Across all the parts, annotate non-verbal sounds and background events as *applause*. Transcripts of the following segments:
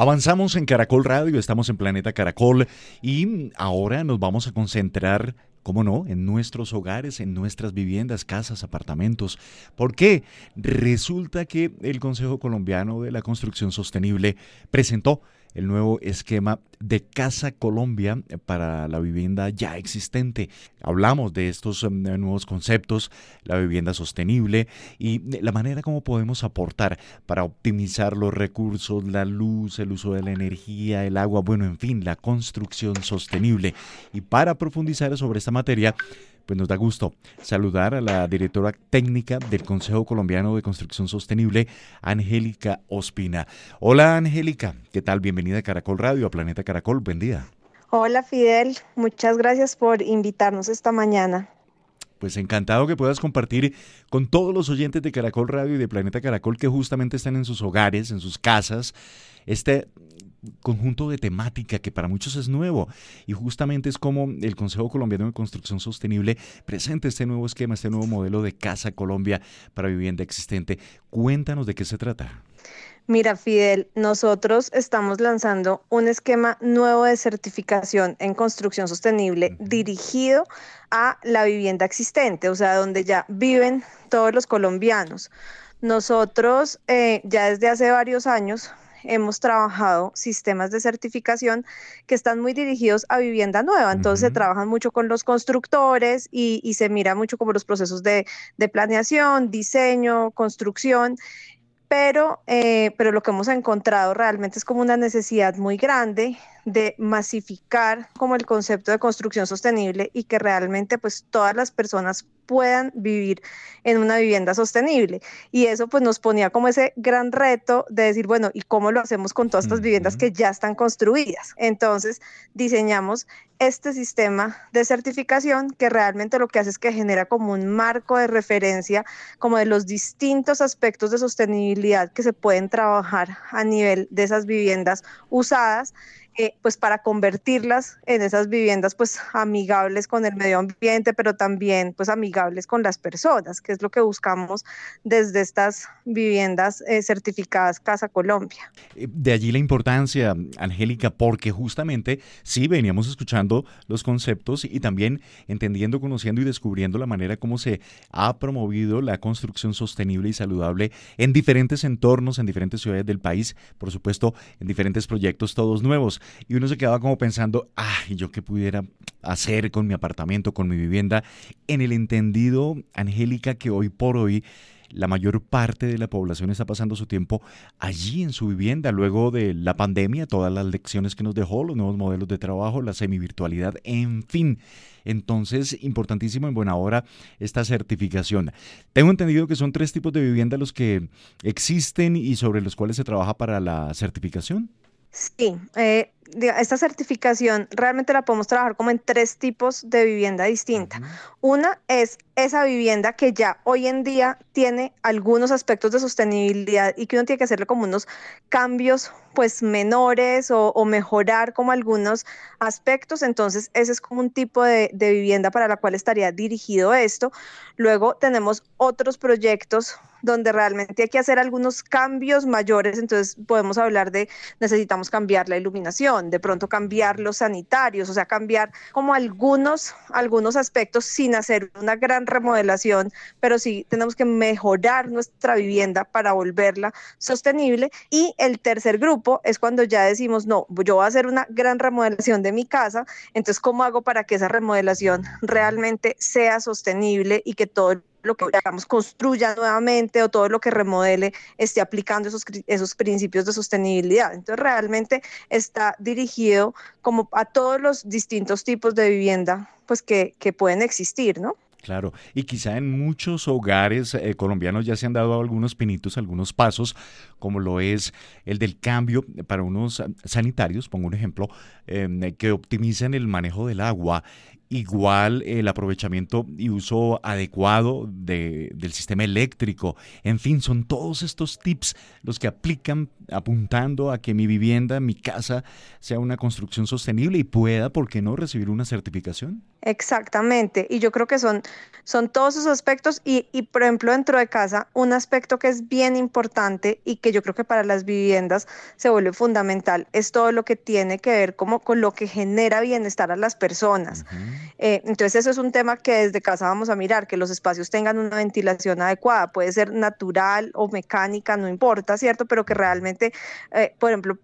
Avanzamos en Caracol Radio, estamos en Planeta Caracol y ahora nos vamos a concentrar, cómo no, en nuestros hogares, en nuestras viviendas, casas, apartamentos. ¿Por qué? Resulta que el Consejo Colombiano de la Construcción Sostenible presentó el nuevo esquema de Casa Colombia para la vivienda ya existente. Hablamos de estos um, nuevos conceptos, la vivienda sostenible y la manera como podemos aportar para optimizar los recursos, la luz, el uso de la energía, el agua, bueno, en fin, la construcción sostenible. Y para profundizar sobre esta materia, pues nos da gusto saludar a la directora técnica del Consejo Colombiano de Construcción Sostenible, Angélica Ospina. Hola Angélica, ¿qué tal? Bienvenida a Caracol Radio, a Planeta Caracol, buen día. Hola Fidel, muchas gracias por invitarnos esta mañana. Pues encantado que puedas compartir con todos los oyentes de Caracol Radio y de Planeta Caracol que justamente están en sus hogares, en sus casas, este conjunto de temática que para muchos es nuevo y justamente es como el Consejo Colombiano de Construcción Sostenible presenta este nuevo esquema, este nuevo modelo de Casa Colombia para vivienda existente. Cuéntanos de qué se trata. Mira, Fidel, nosotros estamos lanzando un esquema nuevo de certificación en construcción sostenible dirigido a la vivienda existente, o sea, donde ya viven todos los colombianos. Nosotros eh, ya desde hace varios años hemos trabajado sistemas de certificación que están muy dirigidos a vivienda nueva. Entonces se trabajan mucho con los constructores y, y, se mira mucho como los procesos de, de planeación, diseño, construcción. Pero, eh, pero lo que hemos encontrado realmente es como una necesidad muy grande de masificar como el concepto de construcción sostenible y que realmente pues todas las personas puedan vivir en una vivienda sostenible. Y eso pues nos ponía como ese gran reto de decir, bueno, ¿y cómo lo hacemos con todas estas viviendas que ya están construidas? Entonces diseñamos este sistema de certificación que realmente lo que hace es que genera como un marco de referencia como de los distintos aspectos de sostenibilidad que se pueden trabajar a nivel de esas viviendas usadas pues para convertirlas en esas viviendas pues amigables con el medio ambiente, pero también pues amigables con las personas, que es lo que buscamos desde estas viviendas eh, certificadas Casa Colombia. Eh, de allí la importancia, Angélica, porque justamente sí veníamos escuchando los conceptos y también entendiendo, conociendo y descubriendo la manera como se ha promovido la construcción sostenible y saludable en diferentes entornos, en diferentes ciudades del país, por supuesto, en diferentes proyectos todos nuevos y uno se quedaba como pensando, ay, yo qué pudiera hacer con mi apartamento, con mi vivienda, en el entendido, Angélica, que hoy por hoy la mayor parte de la población está pasando su tiempo allí en su vivienda, luego de la pandemia, todas las lecciones que nos dejó, los nuevos modelos de trabajo, la semivirtualidad, en fin. Entonces, importantísimo en buena hora esta certificación. Tengo entendido que son tres tipos de vivienda los que existen y sobre los cuales se trabaja para la certificación. Sí, eh, esta certificación realmente la podemos trabajar como en tres tipos de vivienda distinta. Una es esa vivienda que ya hoy en día tiene algunos aspectos de sostenibilidad y que uno tiene que hacerle como unos cambios pues menores o, mejorar como algunos aspectos. Entonces ese es como un tipo de, de vivienda para la cual estaría dirigido esto. Luego tenemos otros proyectos donde realmente hay que hacer algunos cambios mayores, entonces podemos hablar de necesitamos cambiar la iluminación, de pronto cambiar los sanitarios, o sea, cambiar como algunos, algunos aspectos sin hacer una gran remodelación, pero sí tenemos que mejorar nuestra vivienda para volverla sostenible. Y el tercer grupo es cuando ya decimos, no, yo voy a hacer una gran remodelación de mi casa, entonces, ¿cómo hago para que esa remodelación realmente sea sostenible y que todo lo que digamos construya nuevamente o todo lo que remodele esté aplicando esos, esos principios de sostenibilidad. Entonces realmente está dirigido como a todos los distintos tipos de vivienda pues que, que pueden existir, ¿no? Claro, y quizá en muchos hogares eh, colombianos ya se han dado algunos pinitos, algunos pasos, como lo es el del cambio para unos sanitarios, pongo un ejemplo, em, que optimizan el manejo del agua igual el aprovechamiento y uso adecuado de, del sistema eléctrico. En fin, son todos estos tips los que aplican apuntando a que mi vivienda, mi casa, sea una construcción sostenible y pueda, ¿por qué no, recibir una certificación? Exactamente, y yo creo que son, son todos esos aspectos y, y, por ejemplo, dentro de casa, un aspecto que es bien importante y que yo creo que para las viviendas se vuelve fundamental es todo lo que tiene que ver como con lo que genera bienestar a las personas. Eh, entonces eso es un tema que desde casa vamos a mirar, que los espacios tengan una ventilación adecuada, puede ser natural o mecánica, no importa, ¿cierto? Pero que realmente, eh, por ejemplo,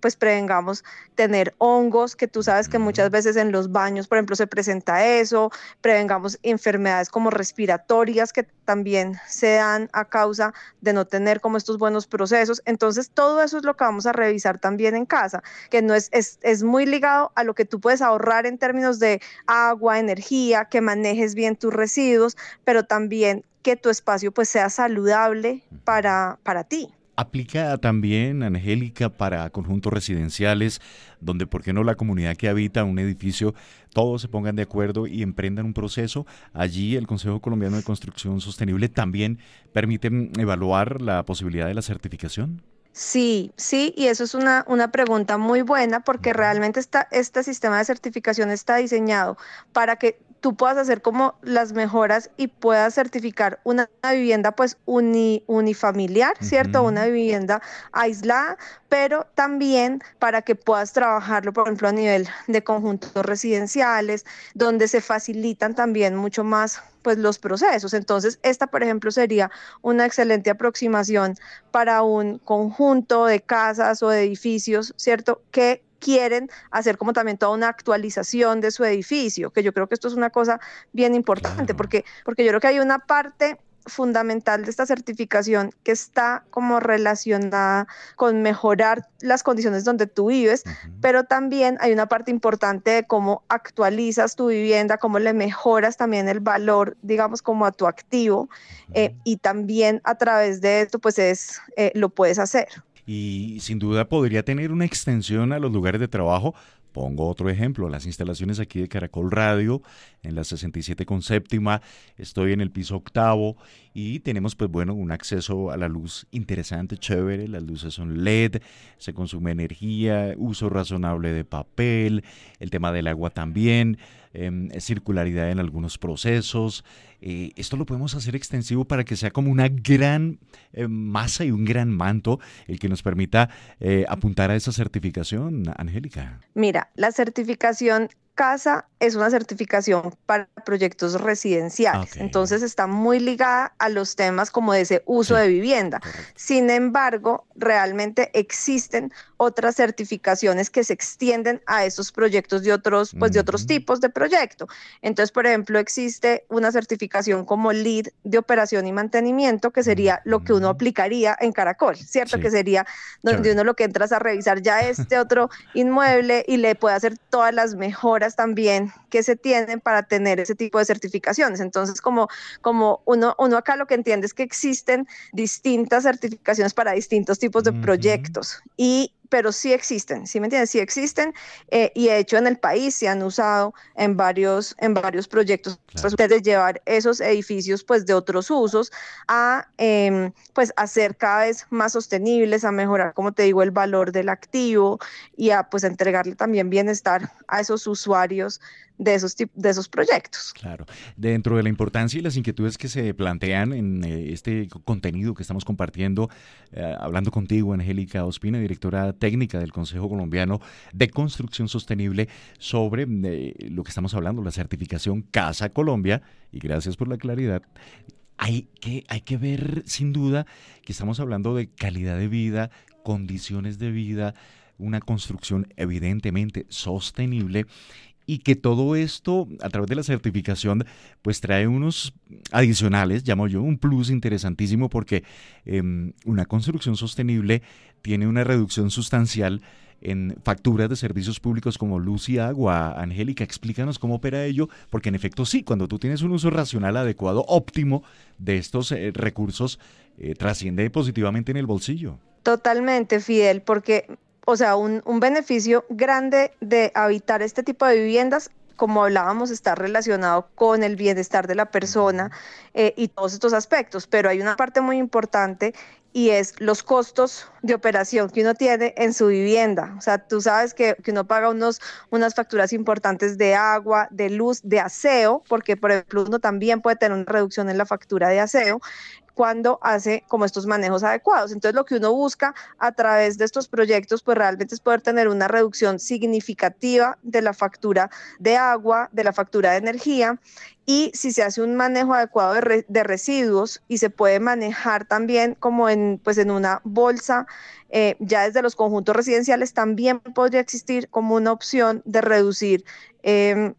pues prevengamos tener hongos, que tú sabes que muchas veces en los baños, por ejemplo, se presenta eso, prevengamos enfermedades como respiratorias que también se dan a causa de no tener como estos buenos procesos. Entonces, todo eso es lo que vamos a revisar también en casa, que no es, es, es muy ligado a lo que tú puedes ahorrar en términos de agua, energía, que manejes bien tus residuos, pero también que tu espacio pues sea saludable para, para ti. Aplica también, Angélica, para conjuntos residenciales, donde, ¿por qué no la comunidad que habita un edificio, todos se pongan de acuerdo y emprendan un proceso? Allí el Consejo Colombiano de Construcción Sostenible también permite evaluar la posibilidad de la certificación. Sí, sí, y eso es una, una pregunta muy buena porque realmente esta, este sistema de certificación está diseñado para que tú puedas hacer como las mejoras y puedas certificar una, vivienda pues unifamiliar, ¿cierto? Una vivienda aislada, pero también para que puedas trabajarlo, por ejemplo, a nivel de conjuntos residenciales, donde se facilitan también mucho más pues los procesos. Entonces, esta, por ejemplo, sería una excelente aproximación para un conjunto de casas o de edificios, ¿cierto? Que quieren hacer como también toda una actualización de su edificio, que yo creo que esto es una cosa bien importante, porque, porque yo creo que hay una parte fundamental de esta certificación que está como relacionada con mejorar las condiciones donde tú vives, pero también hay una parte importante de cómo actualizas tu vivienda, cómo le mejoras también el valor, digamos, como a tu activo, eh, y también a través de esto, pues es, eh, lo puedes hacer y sin duda podría tener una extensión a los lugares de trabajo. Pongo otro ejemplo, las instalaciones aquí de Caracol Radio, en la 67 con séptima, estoy en el piso octavo y tenemos pues bueno un acceso a la luz interesante, chévere, las luces son LED, se consume energía, uso razonable de papel, el tema del agua también, em, circularidad en algunos procesos, eh, esto lo podemos hacer extensivo para que sea como una gran eh, masa y un gran manto el que nos permita eh, apuntar a esa certificación, Angélica. Mira, la certificación casa es una certificación para proyectos residenciales, entonces está muy ligada a los temas como de ese uso de vivienda. Sin embargo, realmente existen otras certificaciones que se extienden a esos proyectos de otros, pues de otros tipos de proyecto. Entonces, por ejemplo, existe una certificación como LEED de operación y mantenimiento, que sería lo que uno aplicaría en Caracol, ¿cierto? Que sería donde uno lo que entras a revisar ya *laughs* este otro inmueble y le puede hacer todas las mejoras también que se tienen para tener ese tipo de certificaciones. Entonces, como, como uno, uno acá lo que entiende es que existen distintas certificaciones para distintos tipos de proyectos y pero sí existen, ¿sí me entiendes? Sí existen eh, y de hecho en el país se han usado en varios, en varios proyectos pues, de llevar esos edificios pues de otros usos a eh, pues hacer cada vez más sostenibles, a mejorar, como te digo, el valor del activo y a pues entregarle también bienestar a esos usuarios de esos, de esos proyectos. Claro, dentro de la importancia y las inquietudes que se plantean en eh, este contenido que estamos compartiendo, eh, hablando contigo, Angélica Ospina, directora técnica del Consejo Colombiano de Construcción Sostenible, sobre eh, lo que estamos hablando, la certificación Casa Colombia, y gracias por la claridad. Hay que, hay que ver sin duda que estamos hablando de calidad de vida, condiciones de vida, una construcción evidentemente sostenible y que todo esto a través de la certificación pues trae unos adicionales, llamo yo, un plus interesantísimo porque em, una construcción sostenible tiene una reducción sustancial en facturas de servicios públicos como luz y agua. Angélica, explícanos cómo opera ello, porque en efecto sí, cuando tú tienes un uso racional adecuado, óptimo de estos eh, recursos, eh, trasciende positivamente en el bolsillo. Totalmente, Fidel, porque o sea, un, un, beneficio grande de habitar este tipo de viviendas, como hablábamos, está relacionado con el bienestar de la persona eh, y todos estos aspectos, pero hay una parte muy importante y es los costos de operación que uno tiene en su vivienda. O sea, tú sabes que, que, uno paga unos, unas facturas importantes de agua, de luz, de aseo, porque por ejemplo uno también puede tener una reducción en la factura de aseo cuando hace como estos manejos adecuados. Entonces lo que uno busca a través de estos proyectos pues realmente es poder tener una reducción significativa de la factura de agua, de la factura de energía y si se hace un manejo adecuado de, de residuos y se puede manejar también como en, pues en una bolsa, eh, ya desde los conjuntos residenciales también podría existir como una opción de reducir eh,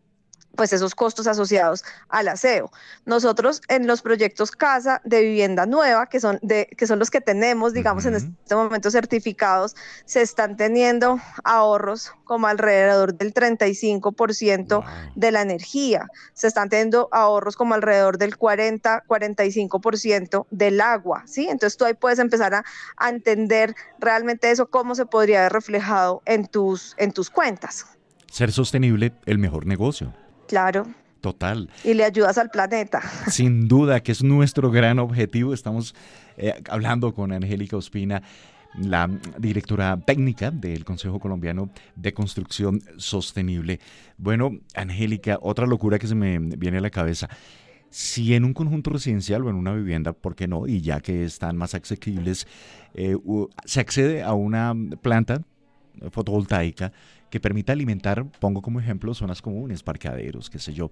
pues esos costos asociados al aseo. Nosotros en los proyectos casa de vivienda nueva, que son, de, que son los que tenemos, digamos, en este momento certificados, se están teniendo ahorros como alrededor del 35% de la energía, se están teniendo ahorros como alrededor del 40, 45% del agua, ¿sí? Entonces tú ahí puedes empezar a, a entender realmente eso, cómo se podría haber reflejado en tus, en tus cuentas. Ser sostenible, el mejor negocio. Claro. Total. Y le ayudas al planeta. *laughs* Sin duda, que es nuestro gran objetivo. Estamos eh, hablando con Angélica Ospina, la directora técnica del Consejo Colombiano de Construcción Sostenible. Bueno, Angélica, otra locura que se me viene a la cabeza. Si en un conjunto residencial o en una vivienda, ¿por qué no? Y ya que están más asequibles, eh, se accede a una planta fotovoltaica que permita alimentar, pongo como ejemplo, zonas comunes, parqueaderos, qué sé yo.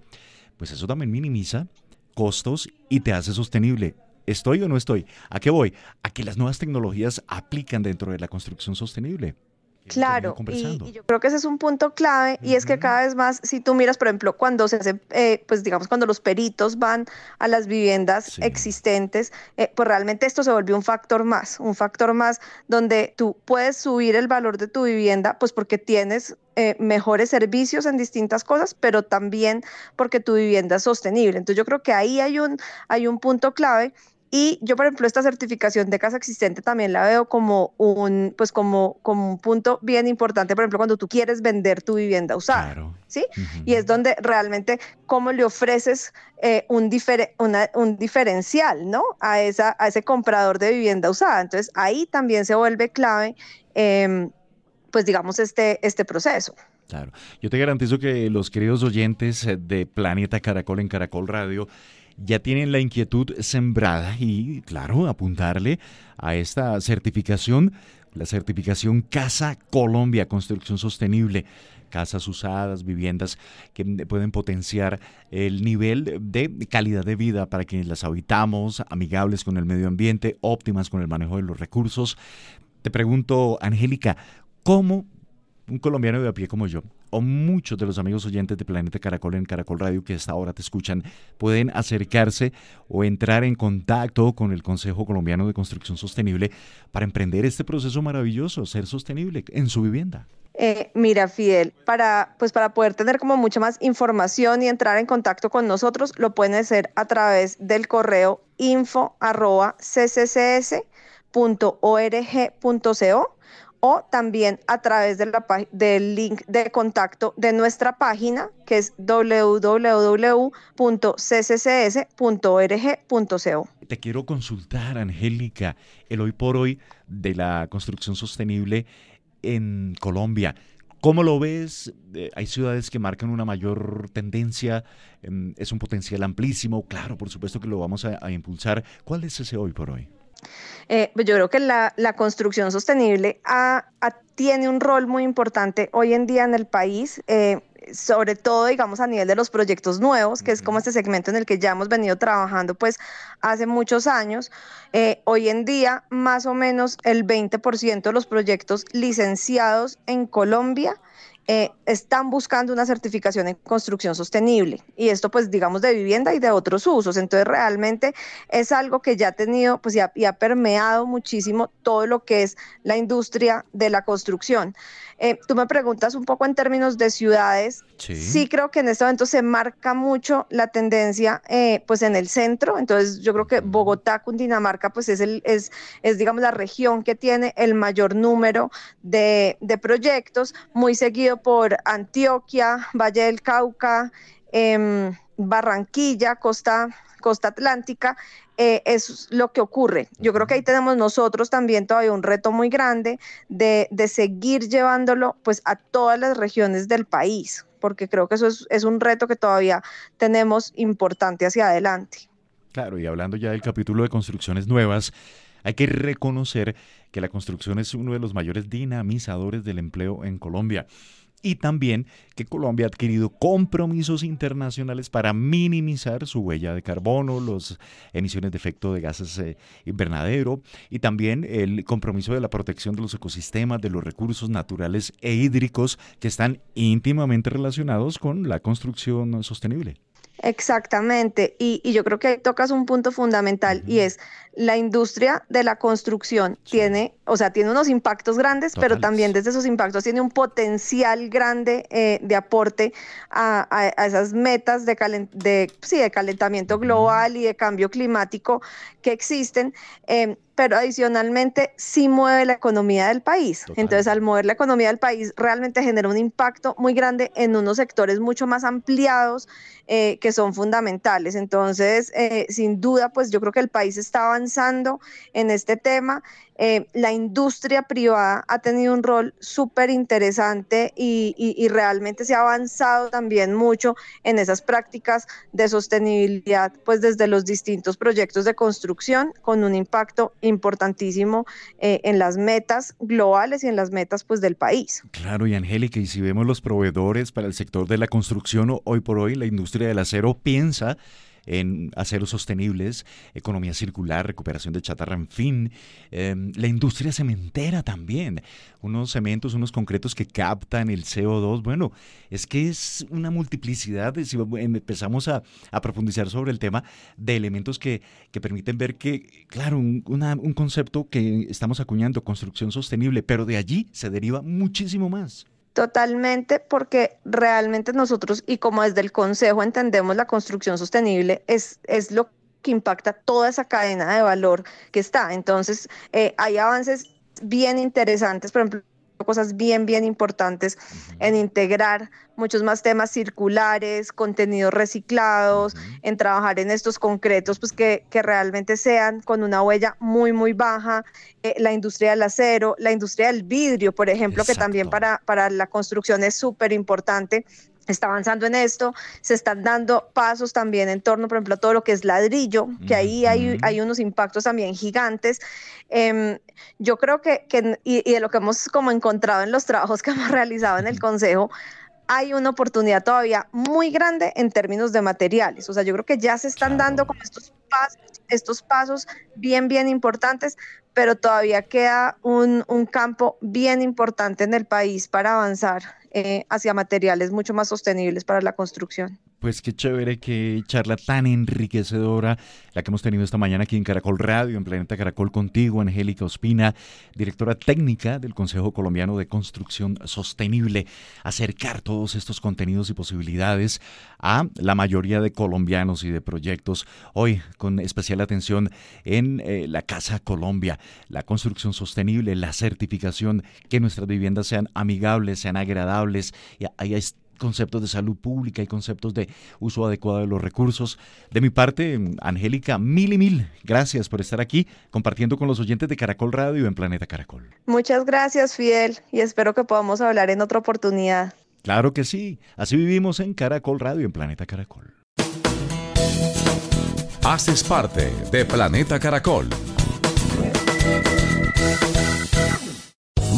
Pues eso también minimiza costos y te hace sostenible. ¿Estoy o no estoy? ¿A qué voy? A que las nuevas tecnologías aplican dentro de la construcción sostenible. Claro, y, yo creo que ese es un punto clave y es que cada vez más, si tú miras, por ejemplo, cuando se hace, eh, pues digamos, cuando los peritos van a las viviendas existentes, eh, pues realmente esto se volvió un factor más, un factor más donde tú puedes subir el valor de tu vivienda, pues porque tienes eh, mejores servicios en distintas cosas, pero también porque tu vivienda es sostenible. Entonces yo creo que ahí hay un, hay un punto clave y yo, por ejemplo, esta certificación de casa existente también la veo como un, pues como, como un punto bien importante, por ejemplo, cuando tú quieres vender tu vivienda usada. ¿sí? Y es donde realmente cómo le ofreces eh, un, un diferencial, ¿no? A, esa, a ese comprador de vivienda usada. Entonces, ahí también se vuelve clave, em, pues digamos, este, este proceso. Claro. Yo te garantizo que los queridos oyentes de Planeta Caracol en Caracol Radio ya tienen la inquietud sembrada y, claro, apuntarle a esta certificación, la certificación Casa Colombia, Construcción Sostenible, casas usadas, viviendas que pueden potenciar el nivel de calidad de vida para quienes las habitamos, amigables con el medio ambiente, óptimas con el manejo de los recursos. Te pregunto, Angélica, ¿cómo un colombiano de a pie como yo, o muchos de los amigos oyentes de Planeta Caracol en Caracol Radio que hasta ahora te escuchan, pueden acercarse o entrar en contacto con el Consejo Colombiano de Construcción Sostenible para emprender este proceso maravilloso, ser sostenible en su vivienda. Eh, mira, Fidel, para, pues para poder tener como mucha más información y entrar en contacto con nosotros, lo pueden hacer a través del correo info o también a través de la, del link de contacto de nuestra página que es www.cccs.org.co. Te quiero consultar, Angélica, el hoy por hoy de la construcción sostenible en Colombia. ¿Cómo lo ves? Eh, hay ciudades que marcan una mayor tendencia, em, es un potencial amplísimo, claro, por supuesto que lo vamos a impulsar. ¿Cuál es ese hoy por hoy? Eh, pues yo creo que la, construcción sostenible tiene un rol muy importante hoy en día en el país. Eh, sobre todo, digamos, a nivel de los proyectos nuevos, que es como este segmento en el que ya hemos venido trabajando pues hace muchos años. Eh, hoy en día, más o menos el 20% de los proyectos licenciados en Colombia eh, están buscando una certificación en construcción sostenible. Y esto pues digamos de vivienda y de otros usos. Entonces realmente es algo que ya ha tenido pues ya, ha permeado muchísimo todo lo que es la industria de la construcción. Eh, tú me preguntas un poco en términos de ciudades. Sí. creo que en este momento se marca mucho la tendencia eh, pues en el centro. Entonces yo creo que Bogotá, Cundinamarca pues es, el, es, es digamos la región que tiene el mayor número de, de proyectos, muy seguido por Antioquia, Valle del Cauca, em, Barranquilla, Costa, Costa Atlántica, eh, es lo que ocurre. Yo creo que ahí tenemos nosotros también todavía un reto muy grande de, seguir llevándolo pues a todas las regiones del país, porque creo que eso es, es un reto que todavía tenemos importante hacia adelante. Claro, y hablando ya del capítulo de construcciones nuevas, hay que reconocer que la construcción es uno de los mayores dinamizadores del empleo en Colombia y también que Colombia ha adquirido compromisos internacionales para minimizar su huella de carbono, las emisiones de efecto de gases eh, invernadero y también el compromiso de la protección de los ecosistemas, de los recursos naturales e hídricos que están íntimamente relacionados con la construcción sostenible. Exactamente, y, yo creo que tocas un punto fundamental y es la industria de la construcción tiene, o sea, tiene unos impactos grandes, pero también desde esos impactos tiene un potencial grande eh, de aporte a, esas metas de, de, sí, de calentamiento global y de cambio climático que existen. Em, pero adicionalmente sí mueve la economía del país. Entonces, al mover la economía del país, realmente genera un impacto muy grande en unos sectores mucho más ampliados eh, que son fundamentales. Entonces, eh, sin duda, pues yo creo que el país está avanzando en este tema eh, la industria privada ha tenido un rol súper interesante y, realmente se ha avanzado también mucho en esas prácticas de sostenibilidad, pues desde los distintos proyectos de construcción, con un impacto importantísimo eh, en las metas globales y en las metas pues del país. Claro, y Angélica, y si vemos los proveedores para el sector de la construcción, hoy por hoy la industria del acero piensa en aceros sostenibles, economía circular, recuperación de chatarra, en fin. Em, la industria cementera también, unos cementos, unos concretos que captan el CO2. Bueno, es que es una multiplicidad, si empezamos a, profundizar sobre el tema, de elementos que, permiten ver que, claro, un, un concepto que estamos acuñando, construcción sostenible, pero de allí se deriva muchísimo más. Totalmente, porque realmente nosotros y como desde el Consejo entendemos la construcción sostenible es, es lo que impacta toda esa cadena de valor que está. Entonces, eh, hay avances bien interesantes, por ejemplo, cosas bien, bien importantes en integrar muchos más temas circulares, contenidos reciclados, en trabajar en estos concretos, pues que, que realmente sean con una huella muy, muy baja. Eh, la industria del acero, la industria del vidrio, por ejemplo, que también para, para la construcción es súper importante está avanzando en esto, se están dando pasos también en torno, por ejemplo, a todo lo que es ladrillo, que ahí hay, hay unos impactos también gigantes. Em, yo creo que, que y, de lo que hemos como encontrado en los trabajos que *laughs* hemos realizado en el Consejo, hay una oportunidad todavía muy grande en términos de materiales. O sea, yo creo que ya se están dando como estos pasos, estos pasos bien, bien importantes, pero todavía queda un, un campo bien importante en el país para avanzar eh, hacia materiales mucho más sostenibles para la construcción. Pues qué chévere, qué charla tan enriquecedora la que hemos tenido esta mañana aquí en Caracol Radio, en Planeta Caracol contigo, Angélica Ospina, directora técnica del Consejo Colombiano de Construcción Sostenible. Acercar todos estos contenidos y posibilidades a la mayoría de colombianos y de proyectos. Hoy con especial atención en eh, la Casa Colombia, la construcción sostenible, la certificación, que nuestras viviendas sean amigables, sean agradables. Y hay conceptos de salud pública y conceptos de uso adecuado de los recursos. De mi parte, Angélica, mil y mil gracias por estar aquí compartiendo con los oyentes de Caracol Radio en Planeta Caracol. Muchas gracias, Fidel, y espero que podamos hablar en otra oportunidad. Claro que sí, así vivimos en Caracol Radio en Planeta Caracol. Haces parte de Planeta Caracol.